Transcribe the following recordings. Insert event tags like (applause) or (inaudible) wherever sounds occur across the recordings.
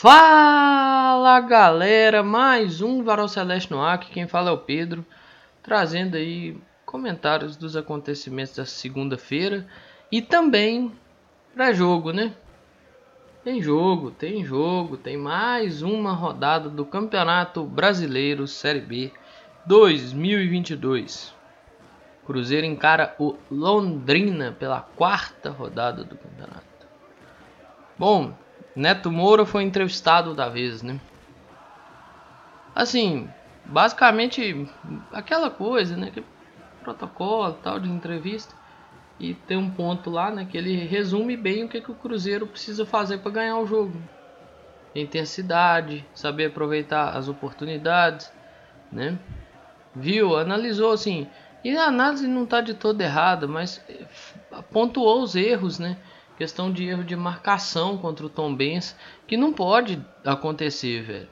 Fala galera, mais um Varal Celeste no ar, quem fala é o Pedro, trazendo aí comentários dos acontecimentos da segunda-feira e também pré-jogo, né? Tem jogo, tem jogo, tem mais uma rodada do Campeonato Brasileiro Série B 2022. Cruzeiro encara o Londrina pela quarta rodada do campeonato. Bom, Neto Moura foi entrevistado da vez, né? Assim, basicamente aquela coisa, né? Que protocolo tal de entrevista. E tem um ponto lá, né? Que ele resume bem o que, que o Cruzeiro precisa fazer para ganhar o jogo. Intensidade, saber aproveitar as oportunidades, né? Viu, analisou assim. E a análise não está de todo errada, mas pontuou os erros, né? Questão de erro de marcação contra o Tom Benz, que não pode acontecer, velho.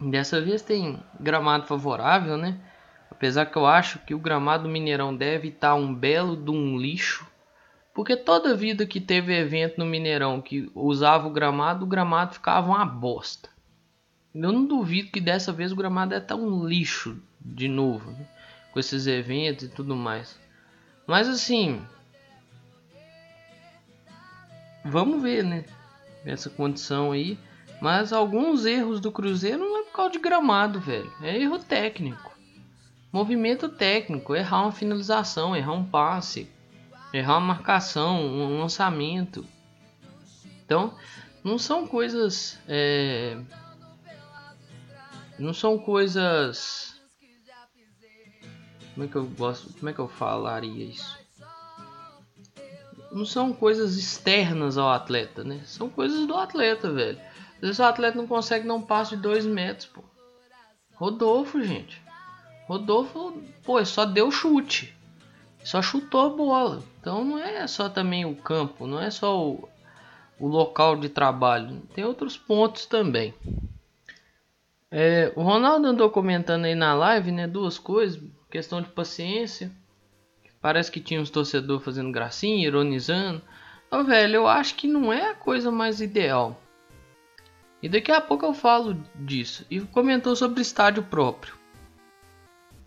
Dessa vez tem gramado favorável, né? Apesar que eu acho que o gramado do Mineirão deve estar um belo de um lixo. Porque toda vida que teve evento no Mineirão que usava o gramado, o gramado ficava uma bosta. Eu não duvido que dessa vez o gramado é tão um lixo de novo, né? com esses eventos e tudo mais. Mas assim, vamos ver, né? Essa condição aí. Mas alguns erros do Cruzeiro não é por causa de gramado, velho. É erro técnico. Movimento técnico. Errar uma finalização, errar um passe, errar uma marcação, um lançamento. Então, não são coisas. É... Não são coisas. Como é que eu gosto. Como é que eu falaria isso? Não são coisas externas ao atleta, né? São coisas do atleta, velho. Às vezes o atleta não consegue dar um passo de dois metros, pô. Rodolfo, gente. Rodolfo, pô, só deu chute. Só chutou a bola. Então não é só também o campo, não é só o, o local de trabalho. Tem outros pontos também. É, o Ronaldo andou comentando aí na live, né? Duas coisas. Questão de paciência Parece que tinha uns torcedores fazendo gracinha, ironizando. Ô, velho, eu acho que não é a coisa mais ideal. E daqui a pouco eu falo disso. E comentou sobre estádio próprio.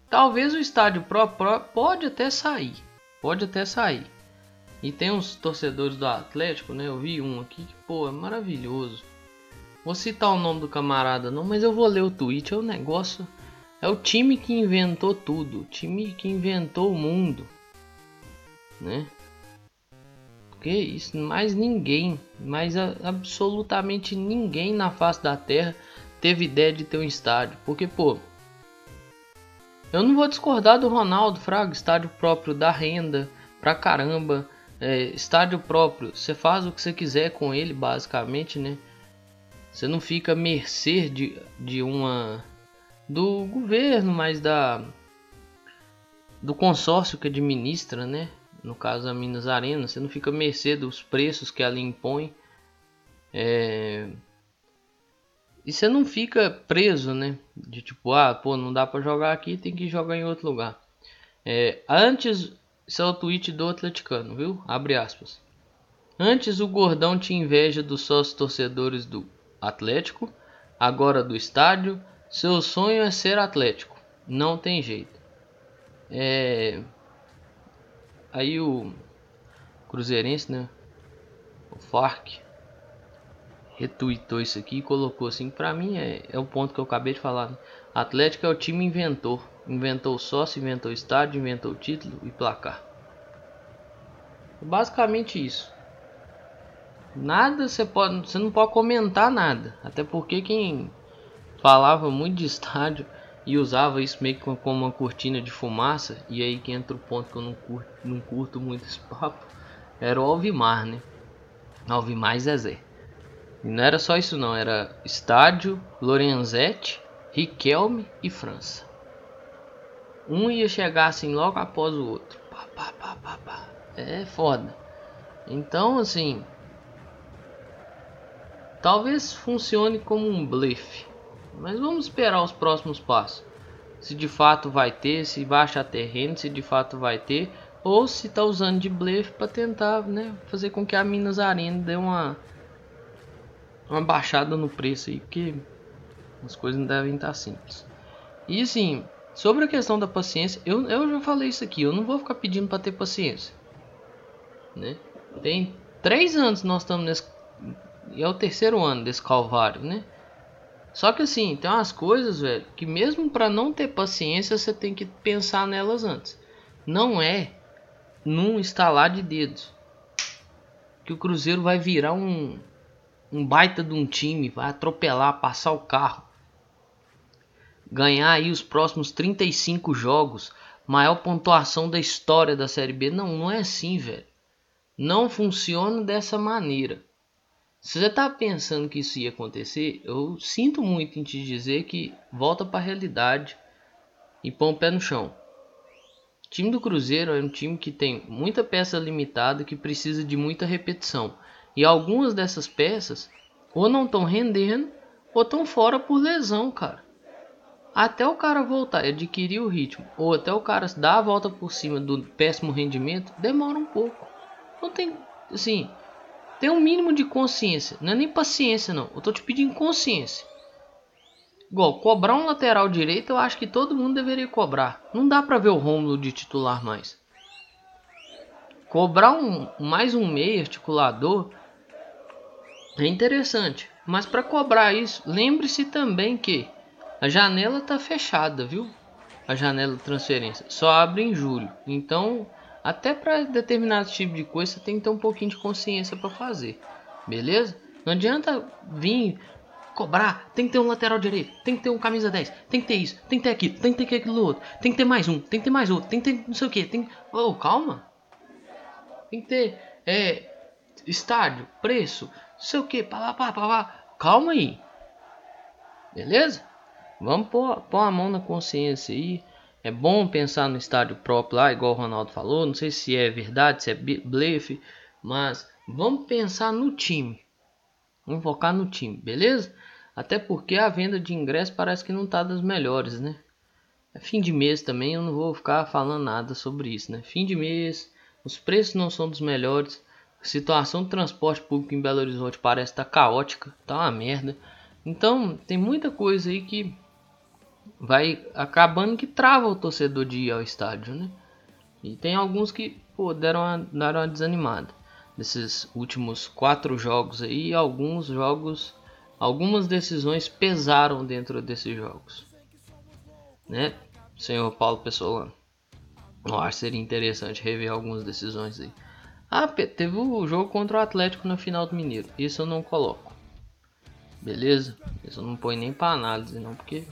Talvez o estádio próprio pode até sair. Pode até sair. E tem uns torcedores do Atlético, né? Eu vi um aqui que, pô, é maravilhoso. Vou citar o nome do camarada não, mas eu vou ler o tweet. É o negócio. É o time que inventou tudo. O time que inventou o mundo né? Porque isso, mais ninguém, mais absolutamente ninguém na face da Terra teve ideia de ter um estádio. Porque, pô, eu não vou discordar do Ronaldo Fraga, estádio próprio da renda pra caramba, é, estádio próprio, você faz o que você quiser com ele, basicamente, né? Você não fica à mercê de, de uma do governo, mas da do consórcio que administra, né? No caso a Minas Arena, você não fica à mercê dos preços que ela impõe. É... E você não fica preso, né? De tipo, ah, pô, não dá para jogar aqui, tem que jogar em outro lugar. É, antes, isso é o tweet do atleticano, viu? Abre aspas. Antes o gordão tinha inveja dos sócios torcedores do Atlético, agora do estádio. Seu sonho é ser Atlético. Não tem jeito. É, Aí o Cruzeirense, né? O Farc retuitou isso aqui e colocou assim. Pra mim é, é o ponto que eu acabei de falar. Né? Atlético é o time inventor. Inventou o sócio, inventou o estádio, inventou o título e placar. Basicamente isso. Nada você pode, você não pode comentar nada, até porque quem falava muito de estádio e usava isso meio que como uma cortina de fumaça. E aí que entra o ponto que eu não curto, não curto muito esse papo. Era o Alvimar, né? Alvimar e Zezé. E não era só isso não, era Estádio, Lorenzetti, Riquelme e França. Um ia chegar assim logo após o outro. Pá, pá, pá, pá, pá. É foda. Então assim. Talvez funcione como um blefe. Mas vamos esperar os próximos passos. Se de fato vai ter, se vai achar terreno, se de fato vai ter, ou se está usando de blefe para tentar né, fazer com que a Minas Arena dê uma uma baixada no preço aí, porque as coisas não devem estar simples. E assim, sobre a questão da paciência, eu, eu já falei isso aqui, eu não vou ficar pedindo para ter paciência. Né? Tem três anos nós estamos nesse. E é o terceiro ano desse calvário, né? Só que assim, tem umas coisas, velho, que mesmo para não ter paciência, você tem que pensar nelas antes. Não é num estalar de dedos que o Cruzeiro vai virar um, um baita de um time, vai atropelar, passar o carro, ganhar aí os próximos 35 jogos, maior pontuação da história da Série B. Não, não é assim, velho. Não funciona dessa maneira. Se você tá pensando que isso ia acontecer, eu sinto muito em te dizer que volta para a realidade e põe o pé no chão. O time do Cruzeiro é um time que tem muita peça limitada que precisa de muita repetição. E algumas dessas peças ou não estão rendendo ou estão fora por lesão, cara. Até o cara voltar e adquirir o ritmo, ou até o cara dar a volta por cima do péssimo rendimento, demora um pouco. Não tem, assim, tem um mínimo de consciência. Não é nem paciência, não. Eu tô te pedindo consciência. Igual, cobrar um lateral direito, eu acho que todo mundo deveria cobrar. Não dá pra ver o Rômulo de titular mais. Cobrar um, mais um meio articulador é interessante. Mas para cobrar isso, lembre-se também que a janela tá fechada, viu? A janela de transferência só abre em julho. Então, até para determinado tipo de coisa, você tem que ter um pouquinho de consciência para fazer. Beleza? Não adianta vir cobrar, tem que ter um lateral direito, tem que ter um camisa 10, tem que ter isso, tem que ter aquilo, tem que ter aquilo outro, tem que ter mais um, tem que ter mais outro, tem que ter não sei o que, tem. Oh, calma. Tem que ter é, estádio, preço, não sei o que, pá, pá, pá, pá, calma aí. Beleza? Vamos pôr, pôr a mão na consciência aí. É bom pensar no estádio próprio lá, igual o Ronaldo falou. Não sei se é verdade, se é blefe, mas vamos pensar no time. Vamos focar no time, beleza? Até porque a venda de ingresso parece que não tá das melhores, né? É fim de mês também, eu não vou ficar falando nada sobre isso, né? Fim de mês, os preços não são dos melhores. A situação do transporte público em Belo Horizonte parece estar tá caótica, tá uma merda. Então, tem muita coisa aí que vai acabando que trava o torcedor de ir ao estádio, né? E tem alguns que pô, deram, uma, deram uma desanimada desses últimos quatro jogos aí. Alguns jogos, algumas decisões pesaram dentro desses jogos, né? Senhor Paulo Pessolano, eu acho seria interessante rever algumas decisões aí. Ah, teve o jogo contra o Atlético na final do Mineiro. Isso eu não coloco. Beleza? Isso eu não põe nem para análise, não, porque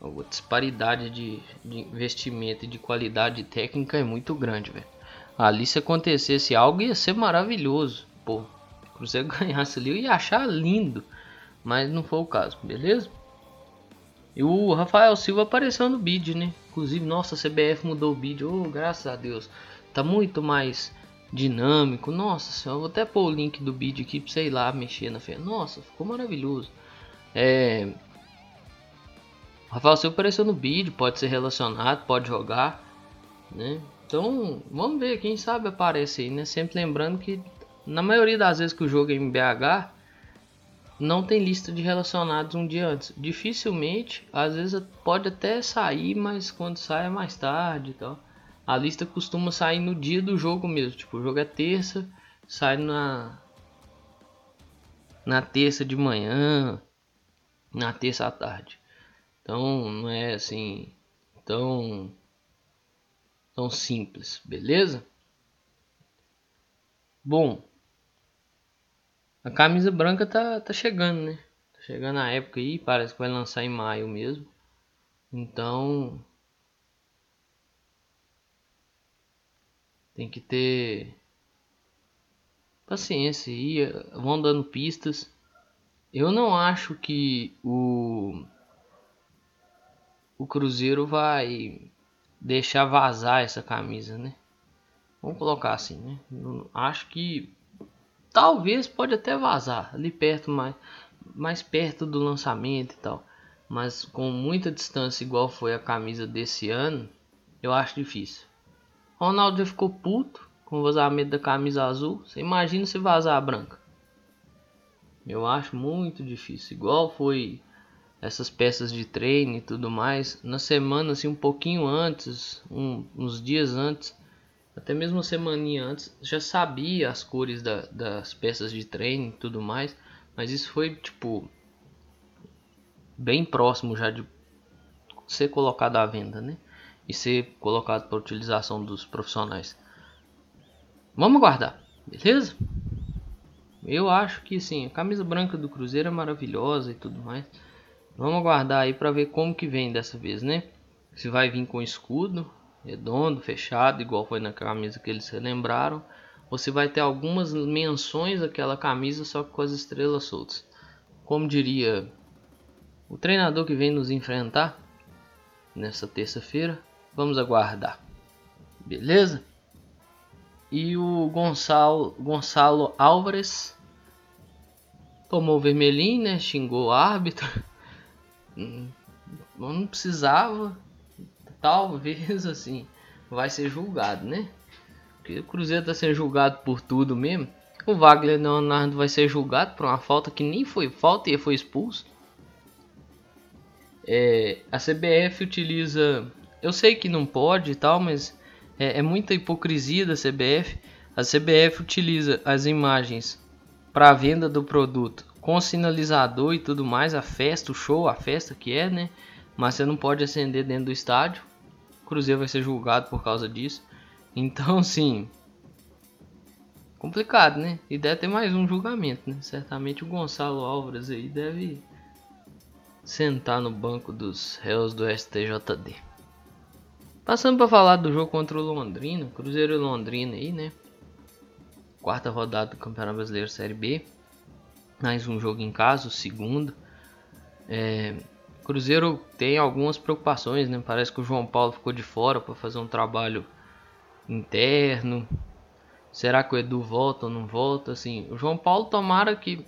a disparidade de, de investimento e de qualidade técnica é muito grande, velho. Ali se acontecesse algo ia ser maravilhoso. Pô, o Cruzeiro (laughs) ganhasse ali eu ia achar lindo. Mas não foi o caso, beleza? E o Rafael Silva apareceu no bid, né? Inclusive, nossa, a CBF mudou o bid. Oh, graças a Deus. Tá muito mais dinâmico. Nossa senhora, vou até pôr o link do bid aqui pra sei lá mexer na fé. Nossa, ficou maravilhoso. É, Rafael Silva apareceu no bid, pode ser relacionado, pode jogar, né? Então, vamos ver, quem sabe aparece aí, né? Sempre lembrando que na maioria das vezes que o jogo é em BH, não tem lista de relacionados um dia antes. Dificilmente, às vezes pode até sair, mas quando sai é mais tarde e tal. A lista costuma sair no dia do jogo mesmo. Tipo, o jogo é terça, sai na na terça de manhã, na terça à tarde. Então não é assim tão tão simples, beleza? Bom, a camisa branca tá, tá chegando, né? Tá chegando a época aí, parece que vai lançar em maio mesmo. Então tem que ter paciência aí, vão dando pistas. Eu não acho que o o Cruzeiro vai deixar vazar essa camisa, né? Vamos colocar assim, né? Acho que talvez pode até vazar ali perto, mais, mais perto do lançamento e tal. Mas com muita distância, igual foi a camisa desse ano, eu acho difícil. Ronaldo já ficou puto com o vazamento da camisa azul. Você imagina se vazar a branca? Eu acho muito difícil. Igual foi essas peças de treino e tudo mais. Na semana, assim, um pouquinho antes, um, uns dias antes, até mesmo uma semana antes, já sabia as cores da, das peças de treino e tudo mais. Mas isso foi, tipo, bem próximo já de ser colocado à venda, né? E ser colocado para utilização dos profissionais. Vamos aguardar, beleza? Eu acho que sim, a camisa branca do Cruzeiro é maravilhosa e tudo mais. Vamos aguardar aí para ver como que vem dessa vez, né? Se vai vir com escudo redondo, fechado, igual foi na camisa que eles relembraram, ou se vai ter algumas menções daquela camisa só com as estrelas soltas. Como diria o treinador que vem nos enfrentar nessa terça-feira, vamos aguardar. Beleza? E o Gonçalo, Gonçalo Álvares tomou vermelhinho, né? Xingou o árbitro. Não precisava, talvez (laughs) assim, vai ser julgado, né? Porque o Cruzeiro tá sendo julgado por tudo mesmo. O Wagner Leonardo vai ser julgado por uma falta que nem foi falta e foi expulso. É, a CBF utiliza, eu sei que não pode e tal, mas é, é muita hipocrisia da CBF. A CBF utiliza as imagens para venda do produto com sinalizador e tudo mais, a festa, o show, a festa que é, né? Mas você não pode acender dentro do estádio. O Cruzeiro vai ser julgado por causa disso. Então, (laughs) sim, complicado, né? E deve ter mais um julgamento, né? Certamente o Gonçalo Álvares aí deve sentar no banco dos réus do STJD. Passando para falar do jogo contra o Londrina, Cruzeiro e Londrina aí, né? Quarta rodada do Campeonato Brasileiro Série B mais um jogo em casa, o segundo. É, Cruzeiro tem algumas preocupações, né? Parece que o João Paulo ficou de fora para fazer um trabalho interno. Será que o Edu volta ou não volta? Assim, o João Paulo tomara que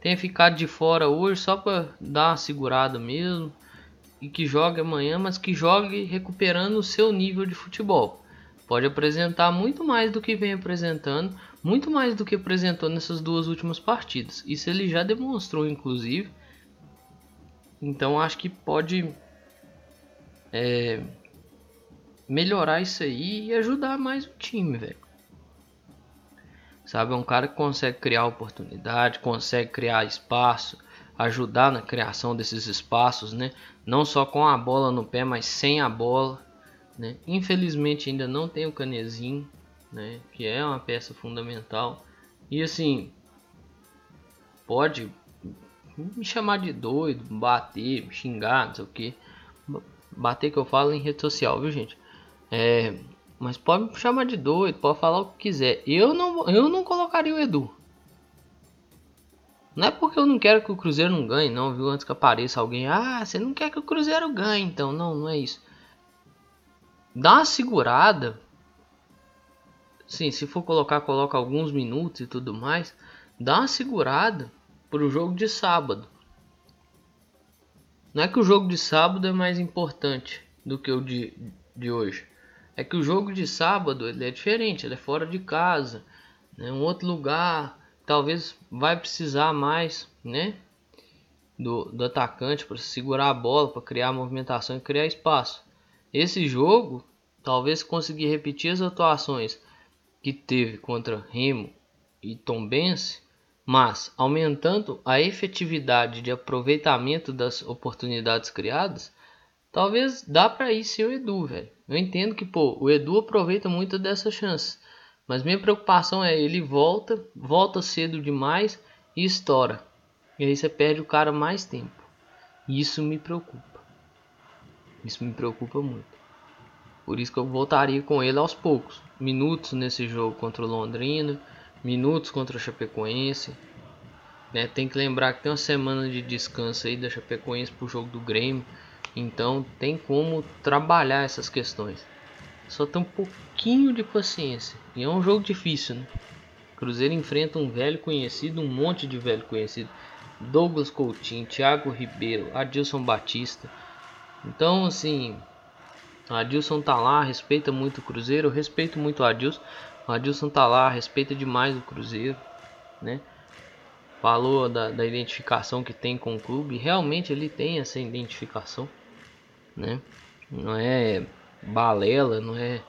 tenha ficado de fora hoje só para dar uma segurada mesmo e que jogue amanhã, mas que jogue recuperando o seu nível de futebol. Pode apresentar muito mais do que vem apresentando, muito mais do que apresentou nessas duas últimas partidas. Isso ele já demonstrou, inclusive. Então acho que pode é, melhorar isso aí e ajudar mais o time, velho. Sabe, é um cara que consegue criar oportunidade, consegue criar espaço, ajudar na criação desses espaços, né? Não só com a bola no pé, mas sem a bola, né? Infelizmente ainda não tem o canezinho, né? Que é uma peça fundamental. E assim, pode me chamar de doido, bater, xingar, não sei o que. Bater que eu falo em rede social, viu gente? É, mas pode me chamar de doido, pode falar o que quiser. Eu não, eu não colocaria o Edu. Não é porque eu não quero que o Cruzeiro não ganhe, não, viu? Antes que apareça alguém, ah, você não quer que o Cruzeiro ganhe, então. Não, não é isso. Dá uma segurada Sim, se for colocar, coloca alguns minutos e tudo mais. Dá uma segurada para o jogo de sábado. Não é que o jogo de sábado é mais importante do que o de, de hoje. É que o jogo de sábado ele é diferente, ele é fora de casa, né? um outro lugar. Talvez vai precisar mais, né? Do, do atacante para segurar a bola, para criar movimentação e criar espaço. Esse jogo, talvez conseguir repetir as atuações que teve contra Remo e Tombense, mas aumentando a efetividade de aproveitamento das oportunidades criadas, talvez dá para ir ser o Edu, velho. Eu entendo que pô, o Edu aproveita muito dessa chance, mas minha preocupação é ele volta, volta cedo demais e estoura. E aí você perde o cara mais tempo. Isso me preocupa. Isso me preocupa muito. Por isso que eu voltaria com ele aos poucos. Minutos nesse jogo contra o Londrina, minutos contra o Chapecoense. Né? Tem que lembrar que tem uma semana de descanso aí da Chapecoense pro jogo do Grêmio. Então tem como trabalhar essas questões. Só tem um pouquinho de paciência. E é um jogo difícil, né? Cruzeiro enfrenta um velho conhecido, um monte de velho conhecido. Douglas Coutinho, Thiago Ribeiro, Adilson Batista. Então, assim, o Adilson tá lá, respeita muito o Cruzeiro, eu respeito muito o Adilson. O Adilson tá lá, respeita demais o Cruzeiro, né? falou da, da identificação que tem com o clube. Realmente ele tem essa identificação, né? Não é balela, não é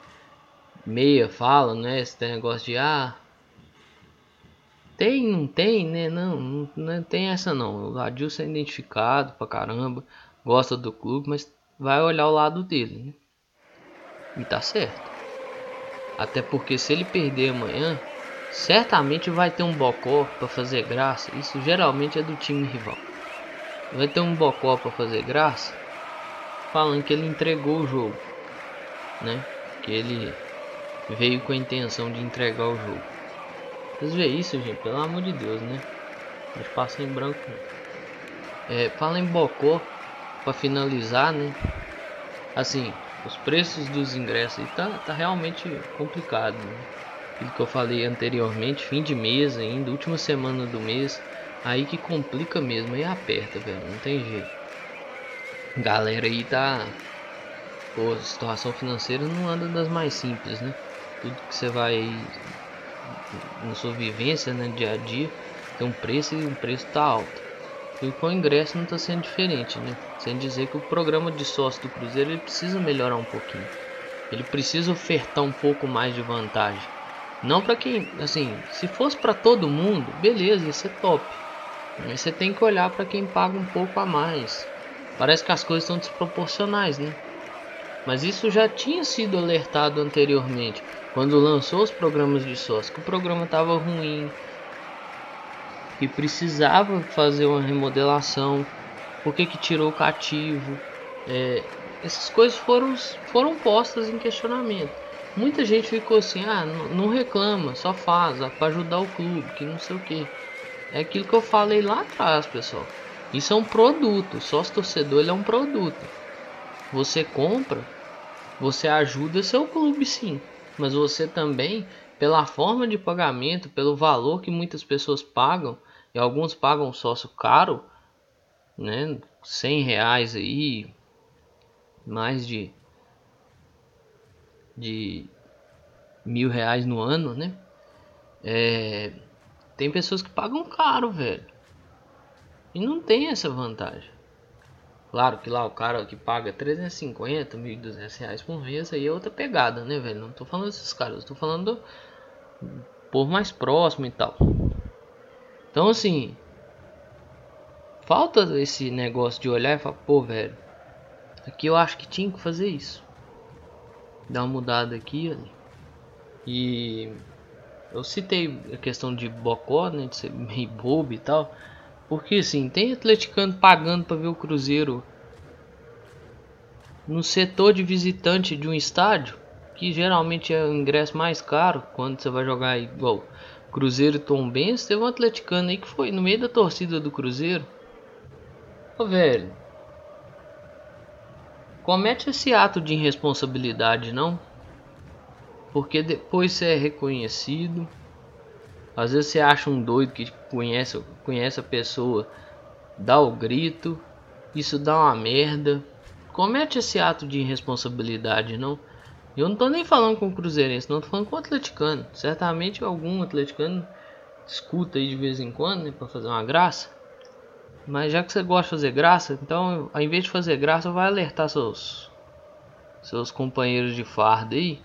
meia fala, né? Esse negócio de ah, tem, não tem, né? Não, não, não tem essa não. O Adilson é identificado pra caramba, gosta do clube, mas vai olhar o lado dele, né? E tá certo. Até porque se ele perder amanhã, certamente vai ter um bocó para fazer graça. Isso geralmente é do time rival. Vai ter um bocó para fazer graça, falando que ele entregou o jogo, né? Que ele veio com a intenção de entregar o jogo. Vocês vê isso, gente? Pelo amor de Deus, né? Mas passa em branco. É, fala em Bocó para finalizar, né? Assim, os preços dos ingressos tá, tá realmente complicado. Né? Aquilo que eu falei anteriormente, fim de mês ainda, última semana do mês, aí que complica mesmo, aí aperta, velho, não tem jeito. Galera aí tá. Pô, situação financeira não anda das mais simples, né? Tudo que você vai na sua vivência, né, dia a dia, tem um preço e o preço tá alto. E com o ingresso não está sendo diferente, né? Sem dizer que o programa de sócio do Cruzeiro ele precisa melhorar um pouquinho. Ele precisa ofertar um pouco mais de vantagem. Não para quem, assim, se fosse para todo mundo, beleza, ia ser top. Mas você tem que olhar para quem paga um pouco a mais. Parece que as coisas estão desproporcionais, né? Mas isso já tinha sido alertado anteriormente, quando lançou os programas de sócio, que o programa estava ruim, que precisava fazer uma remodelação, por que, que tirou o cativo. É, essas coisas foram, foram postas em questionamento. Muita gente ficou assim, ah, não, reclama, só faz, ah, para ajudar o clube, que não sei o que. É aquilo que eu falei lá atrás, pessoal. Isso é um produto, sócio torcedor ele é um produto. Você compra, você ajuda seu clube sim, mas você também, pela forma de pagamento, pelo valor que muitas pessoas pagam, e alguns pagam sócio caro, né? 100 reais aí, mais de de mil reais no ano, né? É, tem pessoas que pagam caro, velho. E não tem essa vantagem. Claro que lá o cara que paga 350, 1.200 reais por mês aí é outra pegada, né, velho? Não tô falando desses caras, eu tô falando do povo mais próximo e tal. Então, assim, falta esse negócio de olhar e falar, pô, velho, aqui eu acho que tinha que fazer isso. Dar uma mudada aqui, ali. E eu citei a questão de bocó, né, de ser (laughs) meio bobo e tal. Porque assim, tem atleticano pagando para ver o Cruzeiro no setor de visitante de um estádio, que geralmente é o ingresso mais caro quando você vai jogar igual Cruzeiro e Tom Benz, teve um atleticano aí que foi no meio da torcida do Cruzeiro. Ô velho, comete esse ato de irresponsabilidade não? Porque depois você é reconhecido. Às vezes você acha um doido que conhece, conhece a pessoa, dá o grito, isso dá uma merda. Comete esse ato de irresponsabilidade não? Eu não tô nem falando com o Cruzeirense, não tô falando com o atleticano. Certamente algum atleticano escuta aí de vez em quando, né, para fazer uma graça. Mas já que você gosta de fazer graça, então ao invés de fazer graça, vai alertar seus seus companheiros de farda aí,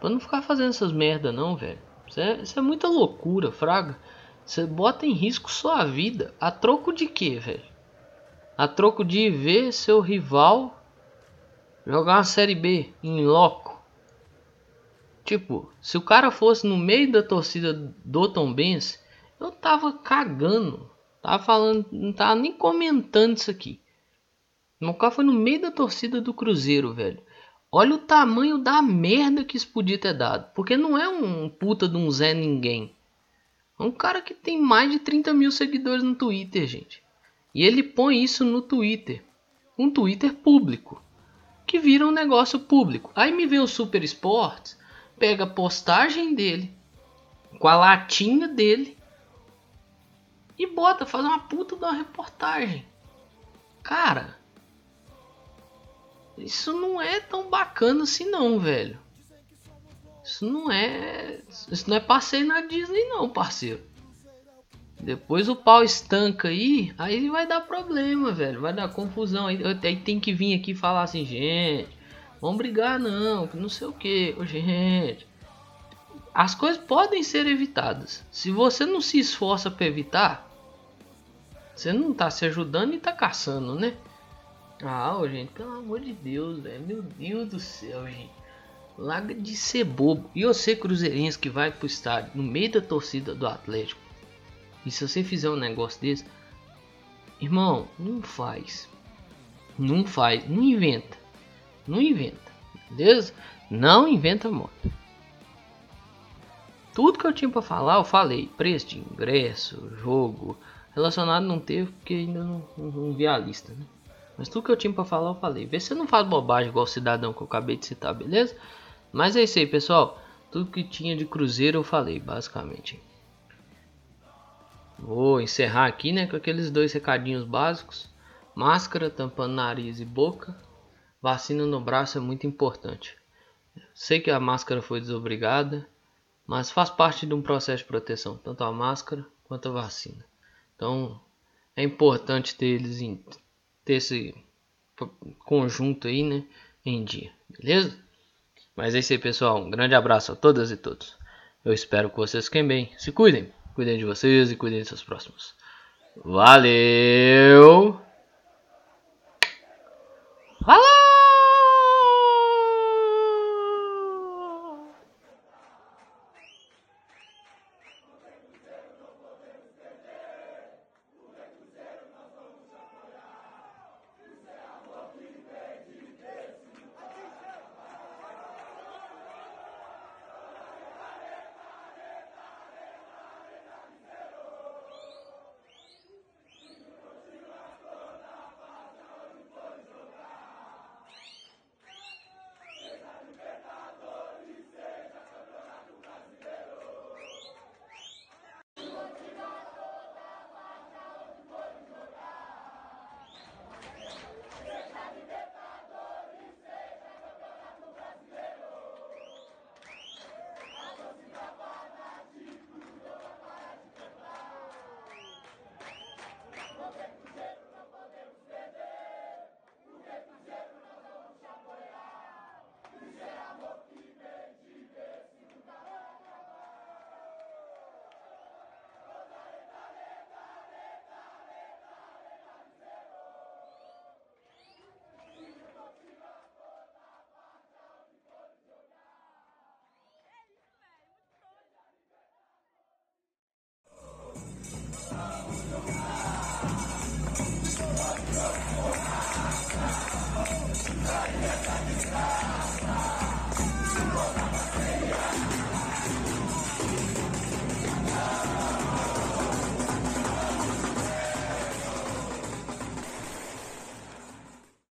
para não ficar fazendo essas merda não, velho. Isso é, isso é muita loucura, fraga. Você bota em risco sua vida a troco de quê, velho? A troco de ver seu rival Jogar uma série B em loco. Tipo, se o cara fosse no meio da torcida do Tom Benz, eu tava cagando. Tava falando, não tava nem comentando isso aqui. O cara foi no meio da torcida do Cruzeiro, velho. Olha o tamanho da merda que isso podia ter dado. Porque não é um puta de um Zé Ninguém. É um cara que tem mais de 30 mil seguidores no Twitter, gente. E ele põe isso no Twitter. Um Twitter público que vira um negócio público. Aí me vê o Super Sports, pega a postagem dele, com a latinha dele, e bota, faz uma puta uma reportagem. Cara, isso não é tão bacana assim não, velho. Isso não é. Isso não é passeio na Disney não, parceiro. Depois o pau estanca aí, aí vai dar problema, velho. Vai dar confusão. Aí, aí tem que vir aqui falar assim, gente, vamos brigar não, que não sei o que, gente. As coisas podem ser evitadas. Se você não se esforça para evitar, você não tá se ajudando e tá caçando, né? Ah, gente, pelo amor de Deus, velho. Meu Deus do céu, gente. Larga de ser bobo. E você, Cruzeirense, que vai pro estádio no meio da torcida do Atlético. E se você fizer um negócio desse, irmão, não faz. Não faz. Não inventa. Não inventa. Beleza? Não inventa moda. Tudo que eu tinha para falar, eu falei. Preço de ingresso, jogo. Relacionado não teve porque ainda não, não, não vi a lista, né? Mas tudo que eu tinha para falar eu falei. Vê se eu não faz bobagem igual o cidadão que eu acabei de citar, beleza? Mas é isso aí, pessoal. Tudo que tinha de cruzeiro eu falei, basicamente. Vou encerrar aqui, né, com aqueles dois recadinhos básicos. Máscara tampando nariz e boca. Vacina no braço é muito importante. Sei que a máscara foi desobrigada, mas faz parte de um processo de proteção, tanto a máscara quanto a vacina. Então, é importante ter eles em, ter esse conjunto aí, né, em dia, beleza? Mas é isso aí, pessoal. Um grande abraço a todas e todos. Eu espero que vocês fiquem bem. Se cuidem. Cuidem de vocês e cuidem de seus próximos. Valeu! Falou!